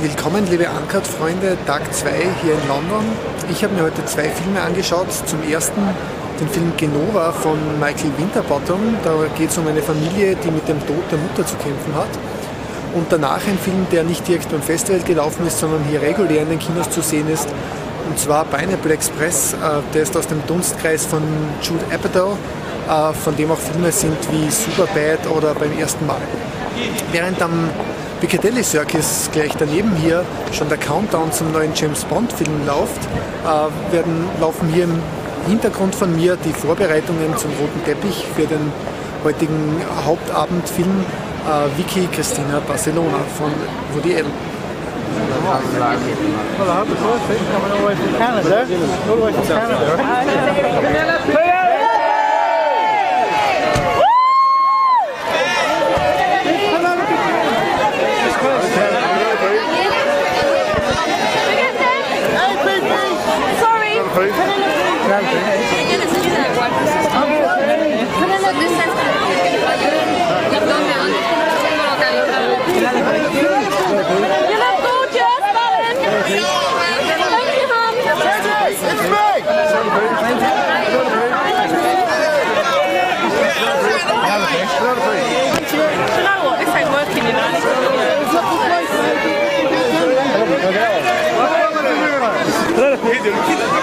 Willkommen, liebe Uncut-Freunde, Tag 2 hier in London. Ich habe mir heute zwei Filme angeschaut. Zum ersten den Film Genova von Michael Winterbottom. Da geht es um eine Familie, die mit dem Tod der Mutter zu kämpfen hat. Und danach ein Film, der nicht direkt beim Festival gelaufen ist, sondern hier regulär in den Kinos zu sehen ist. Und zwar Pineapple Express. Äh, der ist aus dem Dunstkreis von Jude Apatow, äh, von dem auch Filme sind wie Superbad oder beim ersten Mal. Während am Piccadilly Circus gleich daneben hier schon der Countdown zum neuen James Bond Film läuft, äh, werden, laufen hier im Hintergrund von mir die Vorbereitungen zum roten Teppich für den heutigen Hauptabendfilm äh, Vicky Christina Barcelona von Woody Allen. Well, I hope the first thing's coming all the way from Canada. All the way from Canada, proof? No,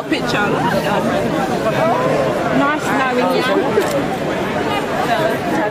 got a picture. Nice knowing you.